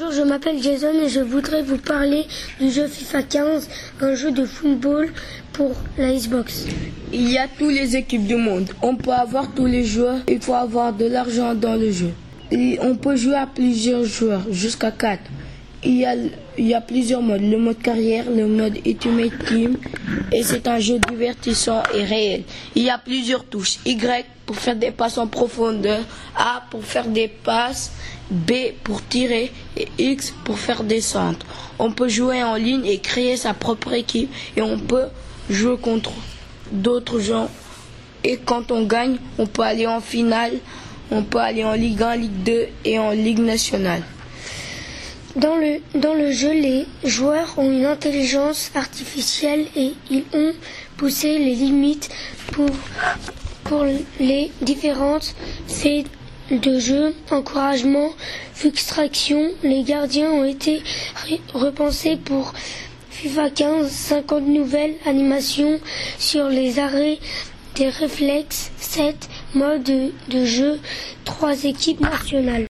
Bonjour, je m'appelle Jason et je voudrais vous parler du jeu FIFA 15, un jeu de football pour la Xbox. Il y a toutes les équipes du monde. On peut avoir tous les joueurs. Il faut avoir de l'argent dans le jeu. Et on peut jouer à plusieurs joueurs, jusqu'à 4. Il y, a, plusieurs modes. Le mode carrière, le mode Ultimate Team. Et c'est un jeu divertissant et réel. Il y a plusieurs touches. Y pour faire des passes en profondeur. A pour faire des passes. B pour tirer. Et X pour faire des centres. On peut jouer en ligne et créer sa propre équipe. Et on peut jouer contre d'autres gens. Et quand on gagne, on peut aller en finale. On peut aller en Ligue 1, Ligue 2 et en Ligue nationale. Dans le, dans le jeu, les joueurs ont une intelligence artificielle et ils ont poussé les limites pour, pour les différentes faits de jeu, encouragement, frustration. Les gardiens ont été repensés pour FIFA 15, 50 nouvelles animations sur les arrêts des réflexes, 7 modes de, de jeu, 3 équipes nationales.